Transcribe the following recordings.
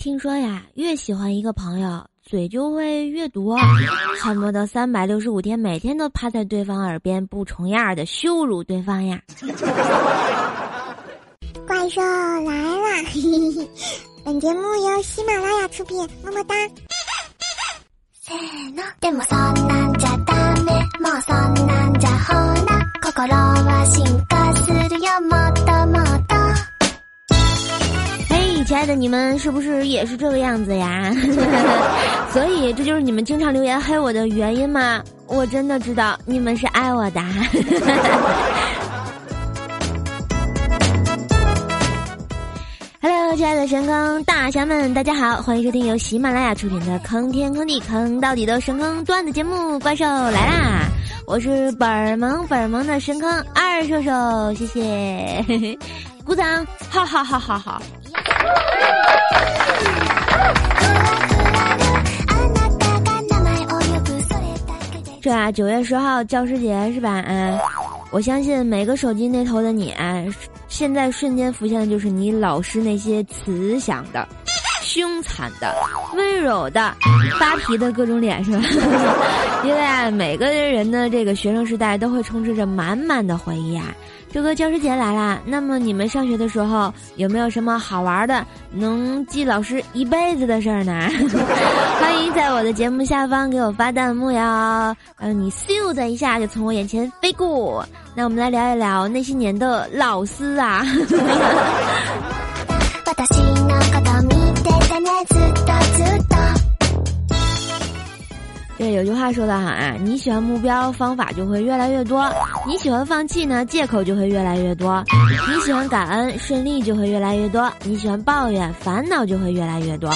听说呀，越喜欢一个朋友，嘴就会越多，恨不得三百六十五天每天都趴在对方耳边不重样的羞辱对方呀。怪兽来了！本节目由喜马拉雅出品，么么哒。爱的，你们是不是也是这个样子呀？所以这就是你们经常留言黑我的原因吗？我真的知道你们是爱我的。Hello，亲爱的神坑大侠们，大家好，欢迎收听由喜马拉雅出品的《坑天坑地坑到底的神坑段子节目》，怪兽来啦！我是本萌本萌的神坑二兽兽，谢谢，鼓掌，哈哈哈哈哈。这啊，九月十号教师节是吧？嗯，我相信每个手机那头的你啊，现在瞬间浮现的就是你老师那些慈祥的、凶残的、温柔的、发皮的各种脸是吧？因为啊，每个人的这个学生时代都会充斥着满满的回忆啊。这个教师节来啦，那么你们上学的时候有没有什么好玩的、能记老师一辈子的事儿呢？欢迎在我的节目下方给我发弹幕哟，让你咻的一下就从我眼前飞过。那我们来聊一聊那些年的老师啊。对有句话说得好啊，你喜欢目标，方法就会越来越多；你喜欢放弃呢，借口就会越来越多；你喜欢感恩，顺利就会越来越多；你喜欢抱怨，烦恼就会越来越多；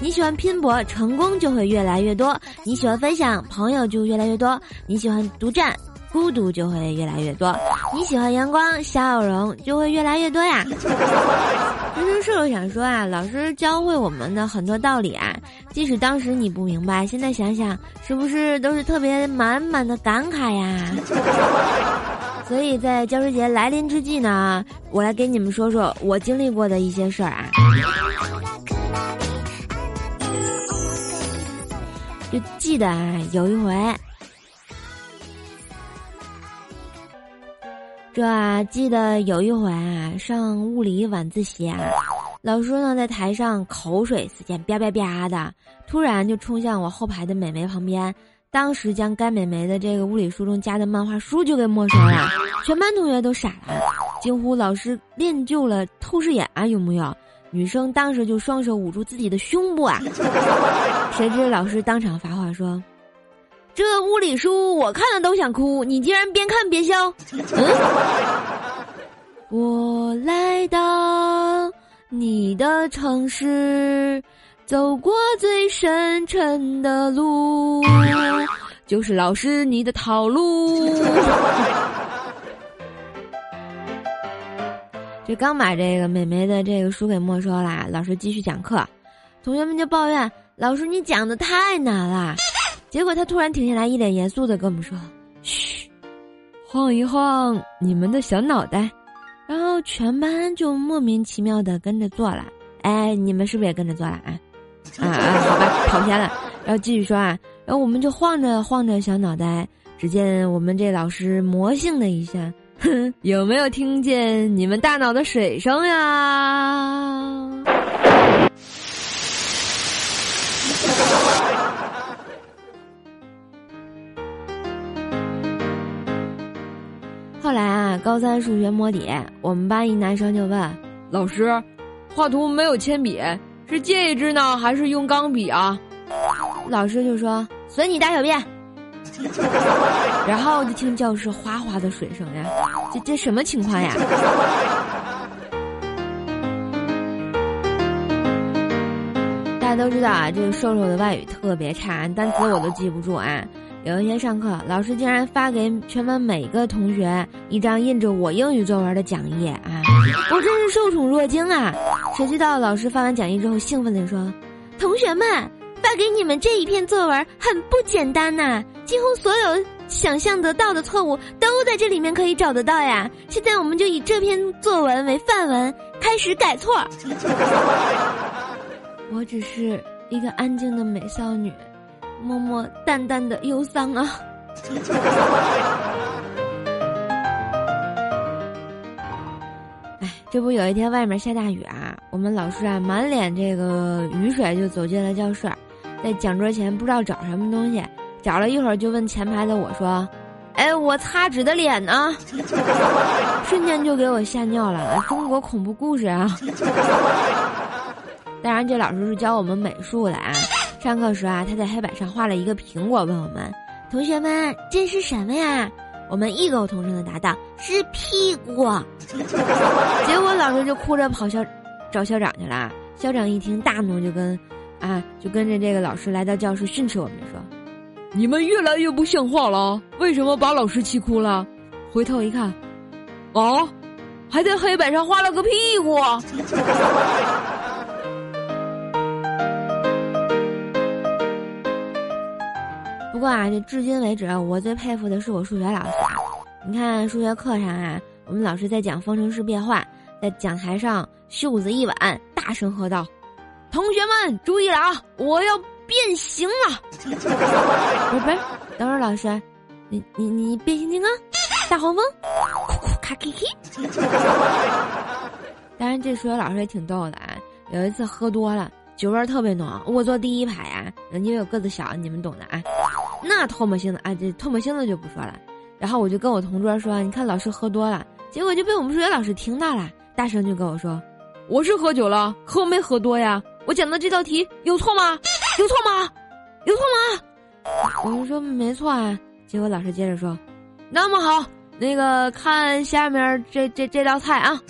你喜欢拼搏，成功就会越来越多；你喜欢分享，朋友就越来越多；你喜欢独占。孤独就会越来越多，你喜欢阳光笑容就会越来越多呀。其实瘦瘦想说啊，老师教会我们的很多道理啊，即使当时你不明白，现在想想是不是都是特别满满的感慨呀？所以在教师节来临之际呢，我来给你们说说我经历过的一些事儿啊。就记得啊，有一回。这啊，记得有一回啊，上物理晚自习啊，老师呢在台上口水四溅，吧吧吧的，突然就冲向我后排的美眉旁边，当时将该美眉的这个物理书中夹的漫画书就给没收了，全班同学都傻了，惊呼老师练就了透视眼啊，有木有？女生当时就双手捂住自己的胸部啊，谁知老师当场发话说。这物理书我看了都想哭，你竟然边看边笑。嗯，我来到你的城市，走过最深沉的路，就是老师你的套路。这刚把这个美眉的这个书给没收了，老师继续讲课，同学们就抱怨老师你讲的太难了。结果他突然停下来，一脸严肃的跟我们说：“嘘，晃一晃你们的小脑袋。”然后全班就莫名其妙的跟着做了。哎，你们是不是也跟着做了啊？啊啊，好吧，跑偏了。然后继续说啊，然后我们就晃着晃着小脑袋，只见我们这老师魔性的一下，哼，有没有听见你们大脑的水声呀？后来啊，高三数学摸底，我们班一男生就问老师：“画图没有铅笔，是借一支呢，还是用钢笔啊？”老师就说：“随你大小便。”然后就听教室哗哗的水声呀，这这什么情况呀？大家都知道啊，这个瘦瘦的外语特别差，单词我都记不住啊。有一天上课，老师竟然发给全班每个同学一张印着我英语作文的讲义啊！我真是受宠若惊啊！谁知道老师发完讲义之后，兴奋地说：“同学们，发给你们这一篇作文很不简单呐，几乎所有想象得到的错误都在这里面可以找得到呀！现在我们就以这篇作文为范文，开始改错。”我只是一个安静的美少女，默默淡淡的忧伤啊。哎，这不有一天外面下大雨啊，我们老师啊满脸这个雨水就走进了教室，在讲桌前不知道找什么东西，找了一会儿就问前排的我说：“哎，我擦纸的脸呢？” 瞬间就给我吓尿了，中国恐怖故事啊！当然，这老师是教我们美术的啊。上课时啊，他在黑板上画了一个苹果，问我们同学们这是什么呀？我们异口同声的答道：“是屁股。”结果老师就哭着跑校找校长去了。校长一听大怒，就跟啊就跟着这个老师来到教室训斥我们说：“你们越来越不像话了，为什么把老师气哭了？”回头一看，啊，还在黑板上画了个屁股。不过啊，这至今为止，我最佩服的是我数学老师。你看数学课上啊，我们老师在讲方程式变换，在讲台上袖子一挽，大声喝道：“同学们注意了啊，我要变形了！” 不是不是，等会儿老师，你你你变形金刚，大黄蜂，酷酷卡。当然，这数学老师也挺逗的啊。有一次喝多了，酒味特别浓，我坐第一排啊，因为我个子小，你们懂的啊。那唾沫星子啊，这唾沫星子就不说了。然后我就跟我同桌说：“你看老师喝多了。”结果就被我们数学老师听到了，大声就跟我说：“我是喝酒了，可我没喝多呀。我讲的这道题有错吗？有错吗？有错吗？”我就说没错啊。结果老师接着说：“那么好，那个看下面这这这道菜啊。”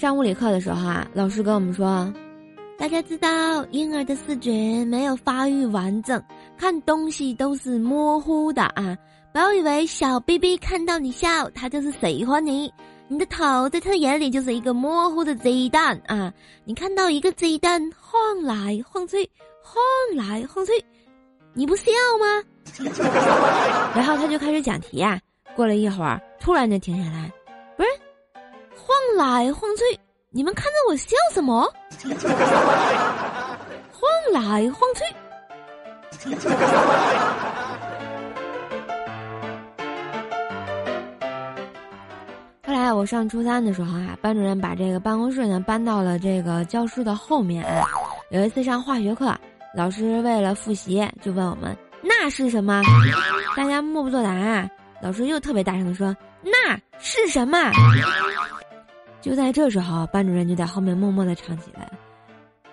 上物理课的时候啊，老师跟我们说：“大家知道婴儿的视觉没有发育完整，看东西都是模糊的啊！不要以为小 baby 看到你笑，他就是喜欢你。你的头在他眼里就是一个模糊的鸡蛋啊！你看到一个鸡蛋晃来晃去，晃来晃去，你不笑吗？” 然后他就开始讲题啊。过了一会儿，突然就停下来，晃来晃去，你们看着我笑什么？晃来晃去。后来我上初三的时候啊，班主任把这个办公室呢搬到了这个教室的后面。有一次上化学课，老师为了复习，就问我们那是什么？大家默不作答。啊。老师又特别大声的说：“那是什么？”就在这时候，班主任就在后面默默的唱起来：“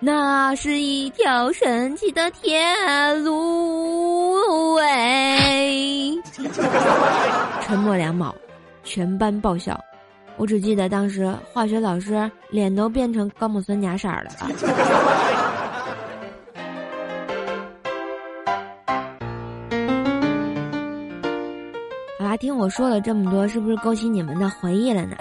那是一条神奇的天路。”哎，沉默两秒，全班爆笑。我只记得当时化学老师脸都变成高锰酸钾色儿了。听我说了这么多，是不是勾起你们的回忆了呢？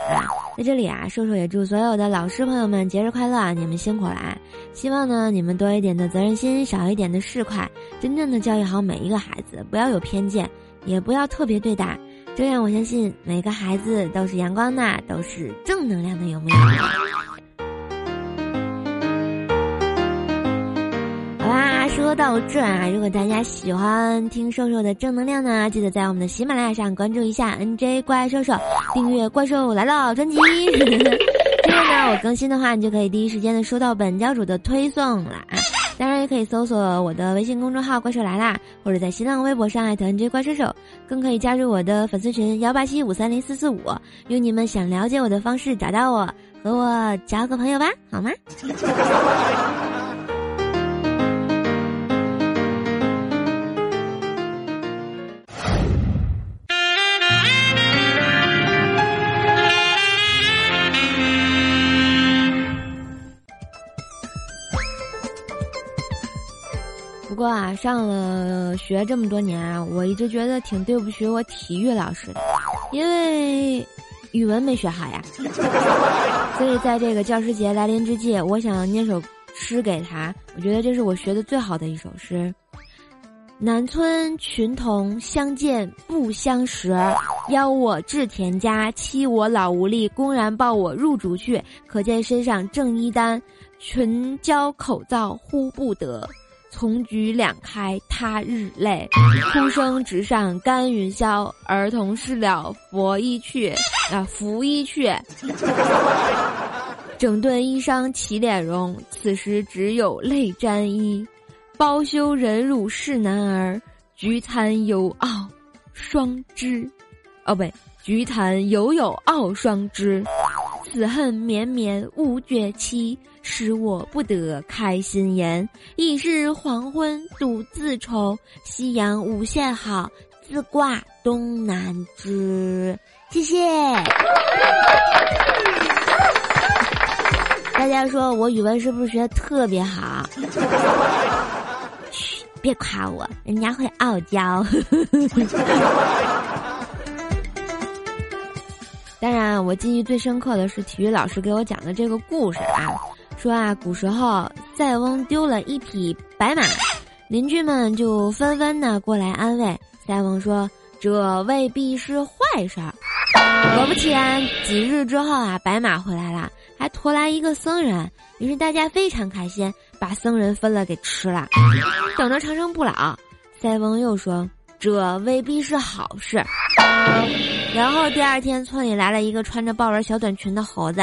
在这里啊，瘦瘦也祝所有的老师朋友们节日快乐！你们辛苦了，希望呢你们多一点的责任心，少一点的市侩，真正的教育好每一个孩子，不要有偏见，也不要特别对待，这样我相信每个孩子都是阳光的，都是正能量的，有没有？说到这啊，如果大家喜欢听瘦瘦的正能量呢，记得在我们的喜马拉雅上关注一下 NJ 怪兽兽，订阅《怪兽来了》专辑。这样呢，我更新的话，你就可以第一时间的收到本教主的推送了。当然，也可以搜索我的微信公众号“怪兽来啦”，或者在新浪微博上艾特 NJ 怪兽兽，更可以加入我的粉丝群幺八七五三零四四五，用你们想了解我的方式找到我，和我交个朋友吧，好吗？上了学这么多年啊，我一直觉得挺对不起我体育老师的，因为语文没学好呀。所以在这个教师节来临之际，我想念首诗给他。我觉得这是我学的最好的一首诗。南村群童相见不相识，邀我至田家，欺我老无力，公然抱我入竹去。可见身上正衣单，群交口燥呼不得。从局两开他日泪，哭声直上干云霄。儿童事了佛衣去，啊拂衣去。整顿衣裳起脸容，此时只有泪沾衣。包羞忍辱是男儿，菊残犹傲双枝。哦，不对，菊残犹有傲双枝。此恨绵绵无绝期，使我不得开心颜。已是黄昏独自愁，夕阳无限好，自挂东南枝。谢谢。大家说我语文是不是学的特别好？嘘，别夸我，人家会傲娇。当然，我记忆最深刻的是体育老师给我讲的这个故事啊，说啊，古时候塞翁丢了一匹白马，邻居们就纷纷的过来安慰塞翁说：“这未必是坏事儿。”果不其然，几日之后啊，白马回来了，还驮来一个僧人，于是大家非常开心，把僧人分了给吃了，等着长生不老。塞翁又说。这未必是好事。然后第二天，村里来了一个穿着豹纹小短裙的猴子，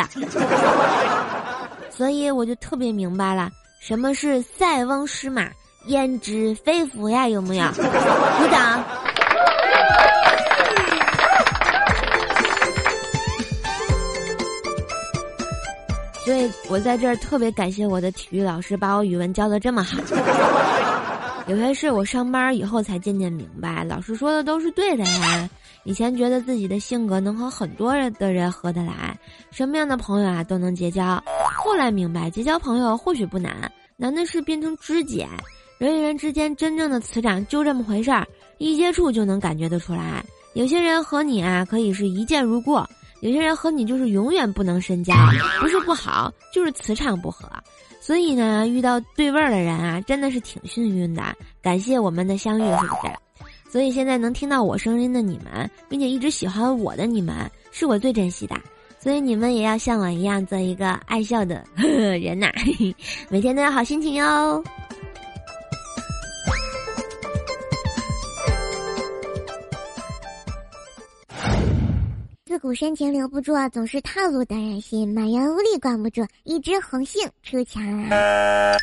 所以我就特别明白了，什么是塞翁失马焉知非福呀？有没有？鼓掌。所以我在这儿特别感谢我的体育老师，把我语文教的这么好。有些事我上班以后才渐渐明白，老师说的都是对的呀。以前觉得自己的性格能和很多人的人合得来，什么样的朋友啊都能结交。后来明白，结交朋友或许不难，难的是变成知己。人与人之间真正的磁场就这么回事儿，一接触就能感觉得出来。有些人和你啊可以是一见如故，有些人和你就是永远不能深交，不是不好，就是磁场不合。所以呢，遇到对味儿的人啊，真的是挺幸运的。感谢我们的相遇，是不是？所以现在能听到我声音的你们，并且一直喜欢我的你们，是我最珍惜的。所以你们也要像我一样做一个爱笑的 人呐，每天都有好心情哟。自古深情留不住啊，总是套路的人心。满园无力管不住，一枝红杏出墙来。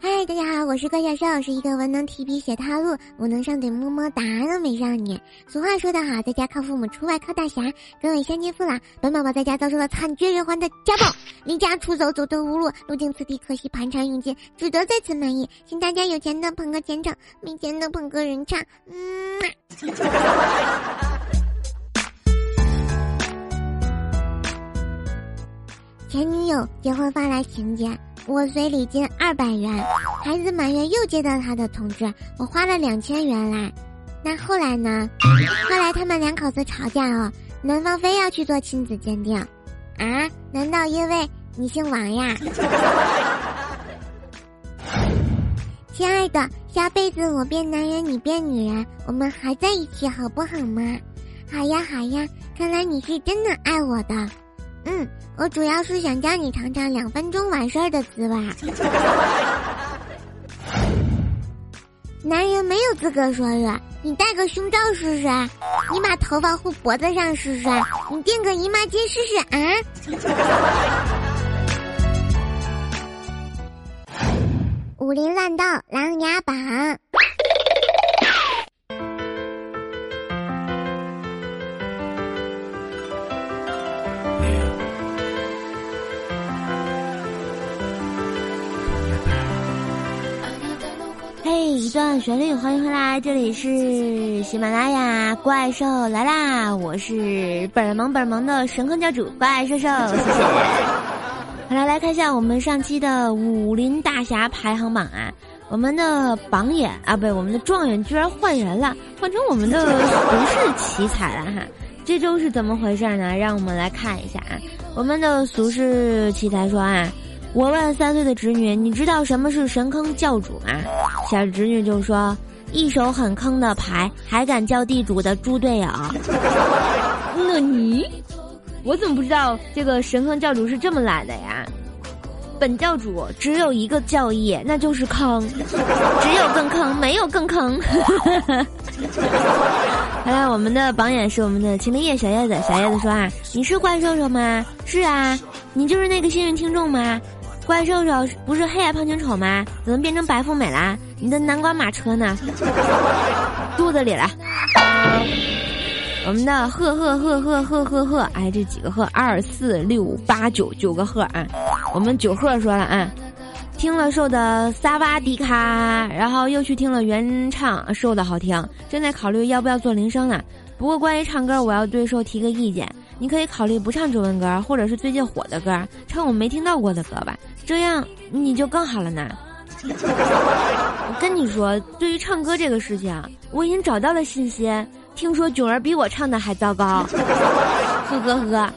嗨，大家好，我是怪小兽，是一个文能提笔写套路，武能上嘴么么哒的美少女。俗话说得好，在家靠父母，出外靠大侠。各位乡亲父老，本宝宝在家遭受了惨绝人寰的家暴，离家出走，走投无路，路经此地，可惜盘缠用尽，只得在此卖艺。请大家有钱的捧个钱场，没钱的捧个人场。嗯。前女友结婚发来请柬，我随礼金二百元，孩子满月又接到他的通知，我花了两千元来。那后来呢？后来他们两口子吵架哦，男方非要去做亲子鉴定，啊？难道因为你姓王呀？亲爱的，下辈子我变男人，你变女人，我们还在一起好不好吗？好呀好呀，看来你是真的爱我的。嗯，我主要是想叫你尝尝两分钟完事儿的滋味。男人没有资格说热，你戴个胸罩试试，你把头发护脖子上试试，你垫个姨妈巾试试啊！武林乱斗，琅琊榜。一段旋律，欢迎回来，这里是喜马拉雅怪兽来啦！我是本萌本萌的神坑教主怪兽兽，谢谢。好了，来看一下我们上期的武林大侠排行榜啊，我们的榜眼啊，不对，我们的状元居然换人了，换成我们的俗世奇才了哈！这周是怎么回事呢？让我们来看一下啊，我们的俗世奇才说啊。我问三岁的侄女：“你知道什么是神坑教主吗？”小侄女就说：“一手很坑的牌，还敢叫地主的猪队友。”那你，我怎么不知道这个神坑教主是这么来的呀？本教主只有一个教义，那就是坑，只有更坑，没有更坑。好了，我们的榜眼是我们的秦林叶小叶子。小叶子说啊：“你是怪兽兽吗？是啊，你就是那个幸运听众吗？怪兽兽不是黑矮胖穷丑吗？怎么变成白富美啦？你的南瓜马车呢？肚子里了。”我们的赫赫赫赫赫赫赫，哎，这几个赫，二四六八九九个赫啊！我们九赫说了啊，听了瘦的萨瓦迪卡，然后又去听了原唱，瘦的好听，正在考虑要不要做铃声呢。不过关于唱歌，我要对瘦提个意见，你可以考虑不唱中文歌，或者是最近火的歌，唱我没听到过的歌吧，这样你就更好了呢。我跟你说，对于唱歌这个事情，我已经找到了信息。听说囧儿比我唱的还糟糕，呵呵呵。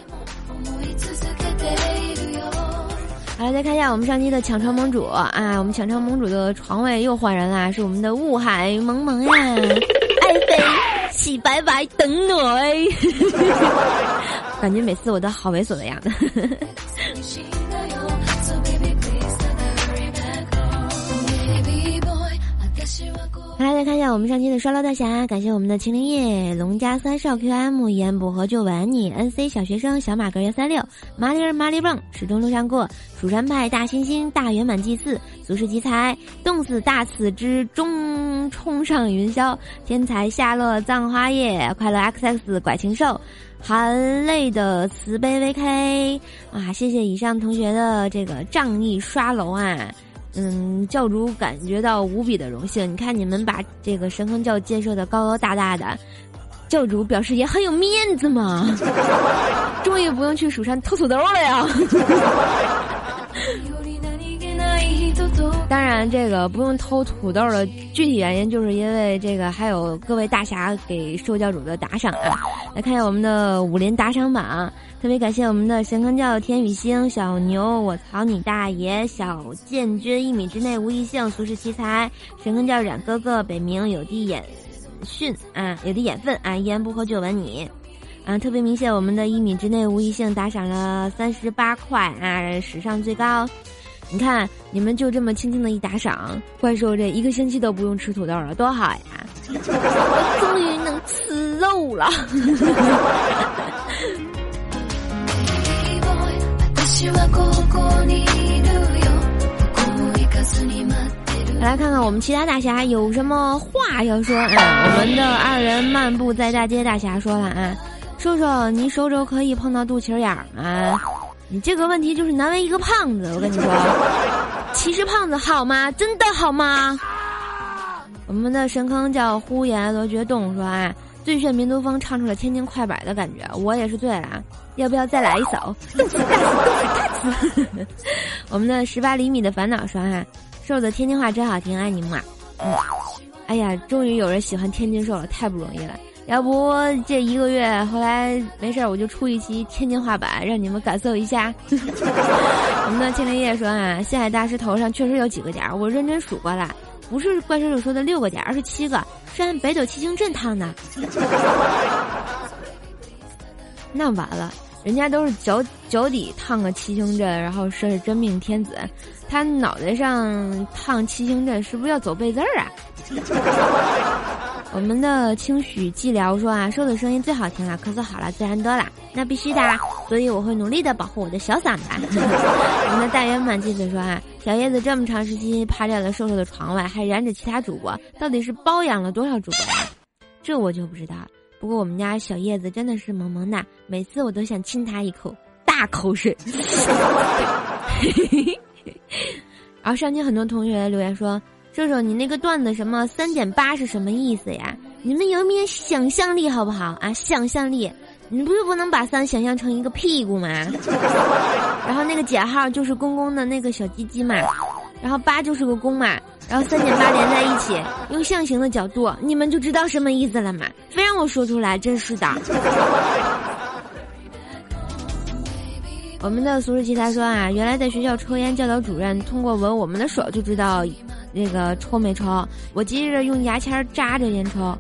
好了，再看一下我们上期的抢床盟主啊，我们抢床盟主的床位又换人啦，是我们的雾海萌萌呀，洗白白等我，感觉每次我都好猥琐的样子。来，再看一下我们上期的刷楼大侠，感谢我们的秦灵叶、龙家三少、QM、言不合就吻你、NC 小学生、小马哥幺三六、马里儿马里蹦、始终路上过、蜀山派大猩猩、大圆满祭祀、俗世奇才、冻死大此之中冲上云霄、天才下落葬花叶、快乐 XX 拐禽兽、含泪的慈悲 VK 啊！谢谢以上同学的这个仗义刷楼啊！嗯，教主感觉到无比的荣幸。你看，你们把这个神坑教建设的高高大大的，教主表示也很有面子嘛。终于不用去蜀山偷土豆了呀！当然，这个不用偷土豆的具体原因，就是因为这个还有各位大侠给受教主的打赏啊。来看一下我们的武林打赏榜，特别感谢我们的神坑教天宇星、小牛，我操你大爷！小建军一米之内无异性，俗世奇才，神坑教冉哥哥，北冥有地眼训啊，有的眼分啊，一言不合就吻你。啊，特别明显，我们的一米之内无异性打赏了三十八块啊，史上最高。你看，你们就这么轻轻的一打赏，怪兽这一个星期都不用吃土豆了，多好呀！我 终于能吃肉了。来看看我们其他大侠有什么话要说啊？我们的二人漫步在大街大侠说了啊，叔叔，你手肘可以碰到肚脐眼儿吗？你这个问题就是难为一个胖子，我跟你说，歧视胖子好吗？真的好吗？我们的神坑叫呼延罗觉洞说啊，最炫民族风唱出了天津快板的感觉，我也是醉了，要不要再来一首？我们的十八厘米的烦恼说啊，瘦的天津话真好听，爱你们啊！嗯，哎呀，终于有人喜欢天津瘦了，太不容易了。要不这一个月，后来没事儿我就出一期天津话版，让你们感受一下。我们的千灵叶说啊，西海大师头上确实有几个点，我认真数过了，不是怪叔叔说的六个点，而是七个，是按北斗七星阵烫的。那完了，人家都是脚脚底烫个七星阵，然后说是真命天子，他脑袋上烫七星阵，是不是要走背字儿啊？我们的清许寂寥说啊，瘦的声音最好听了，咳嗽好了，自然多了，那必须的，所以我会努力的保护我的小嗓子。我们的大圆满记子说啊，小叶子这么长时间趴在了瘦瘦的床外，还染着其他主播，到底是包养了多少主播呀？这我就不知道了。不过我们家小叶子真的是萌萌哒，每次我都想亲他一口大口水。然后上期很多同学留言说。瘦瘦，你那个段子什么三减八是什么意思呀？你们有没有想象力好不好啊？想象力，你不是不能把三想象成一个屁股吗？然后那个减号就是公公的那个小鸡鸡嘛，然后八就是个公嘛，然后三减八连在一起，用象形的角度，你们就知道什么意思了嘛？非让我说出来，真是的。我们的俗世奇才说啊，原来在学校抽烟，教导主任通过闻我们的手就知道那个抽没抽。我急着用牙签扎着烟抽，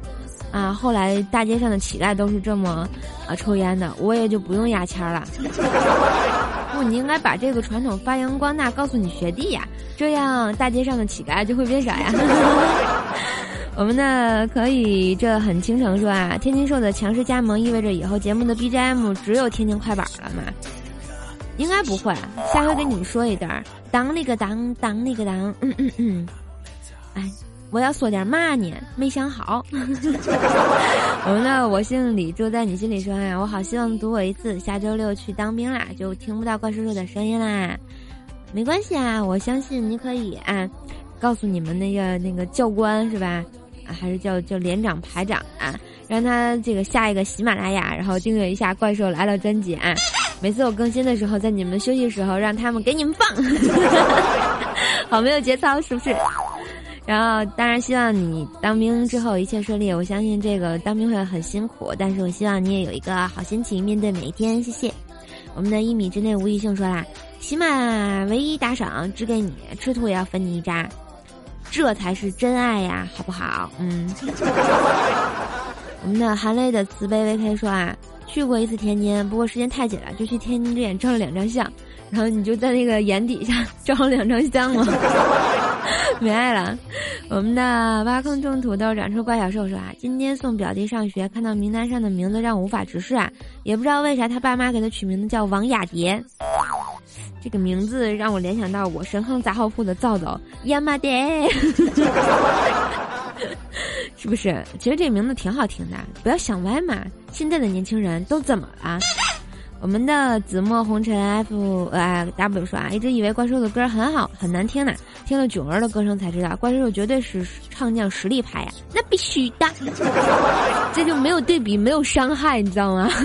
啊，后来大街上的乞丐都是这么啊抽烟的，我也就不用牙签了。不，你应该把这个传统发扬光大，告诉你学弟呀，这样大街上的乞丐就会变少呀。我们呢可以这很倾城说啊，天津兽的强势加盟意味着以后节目的 BGM 只有天津快板了嘛？应该不会，下回给你们说一段当那个当当那个当，嗯嗯嗯，哎，我要说点嘛呢？没想好。我们的我姓李，住在你心里说呀，我好希望赌我一次，下周六去当兵啦，就听不到怪叔叔的声音啦。没关系啊，我相信你可以啊，告诉你们那个那个教官是吧？啊，还是叫叫连长排长啊，让他这个下一个喜马拉雅，然后订阅一下《怪兽来了》专辑啊。每次我更新的时候，在你们休息时候，让他们给你们放，好没有节操是不是？然后当然希望你当兵之后一切顺利。我相信这个当兵会很辛苦，但是我希望你也有一个好心情面对每一天。谢谢。我们的一米之内无异性说啦，起码唯一打赏只给你，吃土也要分你一扎，这才是真爱呀，好不好？嗯。我们的含泪的慈悲 VK 说啊。去过一次天津，不过时间太紧了，就去天津之眼照了两张相，然后你就在那个眼底下 照了两张相吗？没爱了。我们的挖坑种土豆长出怪小兽说啊，今天送表弟上学，看到名单上的名字让我无法直视啊，也不知道为啥他爸妈给他取名字叫王雅蝶，这个名字让我联想到我神坑杂货铺的皂皂亚麻蝶。是不是？其实这名字挺好听的，不要想歪嘛。现在的年轻人都怎么了？我们的紫陌红尘 F 呃 W 说啊，一直以为怪兽的歌很好，很难听呢。听了囧儿的歌声才知道，怪兽绝对是唱将实力派呀，那必须的。这就没有对比，没有伤害，你知道吗？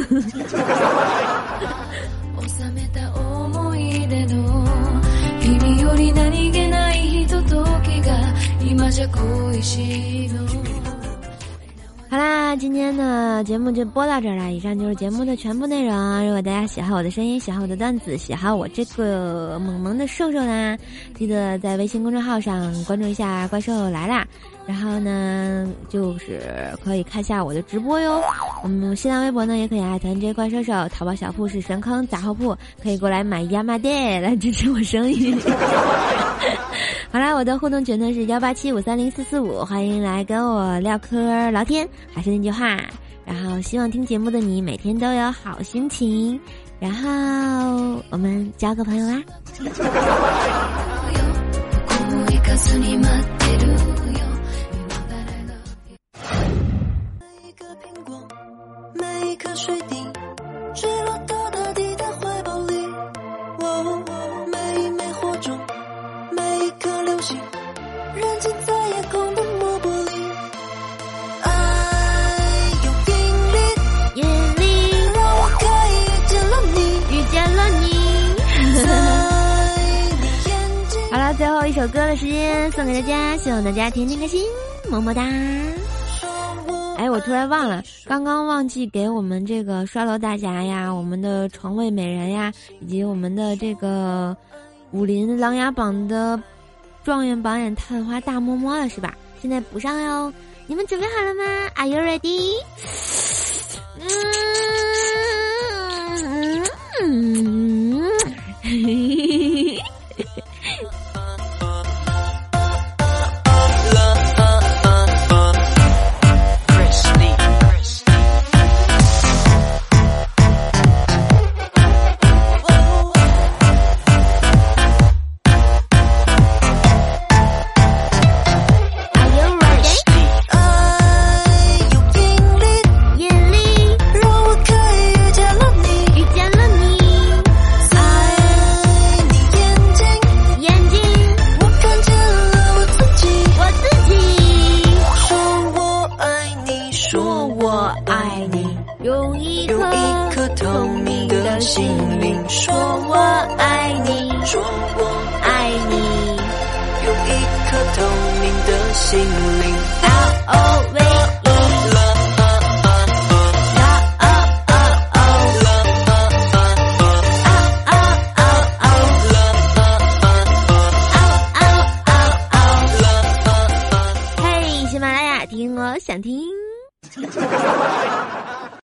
好啦，今天的节目就播到这儿了。以上就是节目的全部内容。如果大家喜欢我的声音，喜欢我的段子，喜欢我这个萌萌的瘦瘦啦，记得在微信公众号上关注一下“怪兽来啦”。然后呢，就是可以看下我的直播哟。我们新浪微博呢，也可以艾特 J 怪兽兽。淘宝小铺是神坑杂货铺，可以过来买亚麻店来支持我生意。好啦，我的互动群呢是幺八七五三零四四五，欢迎来跟我唠嗑聊天。还是那句话，然后希望听节目的你每天都有好心情。然后我们交个朋友啦。歌的时间送给大家，希望大家天天开心，么么哒！哎，我突然忘了，刚刚忘记给我们这个刷楼大侠呀，我们的床位美人呀，以及我们的这个武林琅琊榜的状元榜眼探花大摸摸了，是吧？现在补上哟！你们准备好了吗？Are you ready？嗯嗯嗯。